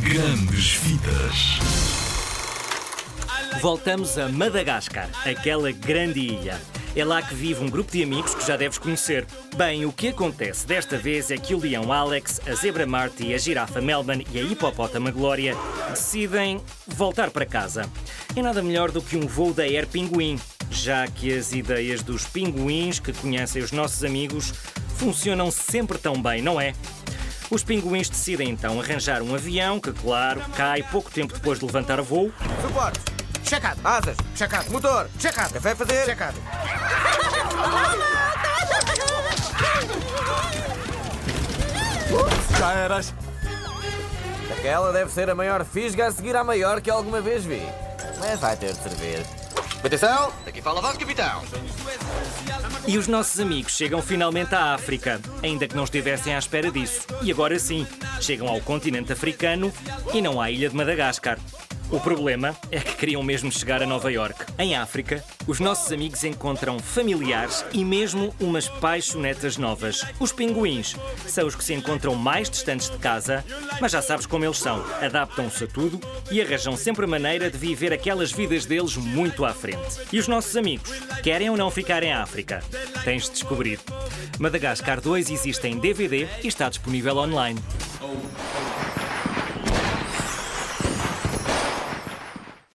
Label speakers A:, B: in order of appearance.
A: Grandes Vidas.
B: Voltamos a Madagascar, aquela grande ilha. É lá que vive um grupo de amigos que já deves conhecer. Bem, o que acontece desta vez é que o leão Alex, a zebra Marty, a girafa Melbourne e a hipopótama Glória decidem voltar para casa. É nada melhor do que um voo da Air Pinguim, já que as ideias dos pinguins que conhecem os nossos amigos funcionam sempre tão bem, não é? Os pinguins decidem então arranjar um avião que, claro, cai pouco tempo depois de levantar o voo
C: Suporte.
D: Checado.
C: Asas.
D: Checado.
C: Motor.
D: Checado.
C: Café fazer.
D: Checado.
C: Já eras. Aquela deve ser a maior fisga a seguir à maior que alguma vez vi. Mas vai ter de servir. Atenção! Aqui fala voz, capitão.
B: E os nossos amigos chegam finalmente à África, ainda que não estivessem à espera disso. E agora sim, chegam ao continente africano e não à ilha de Madagascar. O problema é que queriam mesmo chegar a Nova York. Em África, os nossos amigos encontram familiares e mesmo umas paixonetas novas. Os pinguins são os que se encontram mais distantes de casa, mas já sabes como eles são. Adaptam-se a tudo e arranjam sempre maneira de viver aquelas vidas deles muito à frente. E os nossos amigos, querem ou não ficar em África? Tens de descobrir. Madagascar 2 existe em DVD e está disponível online.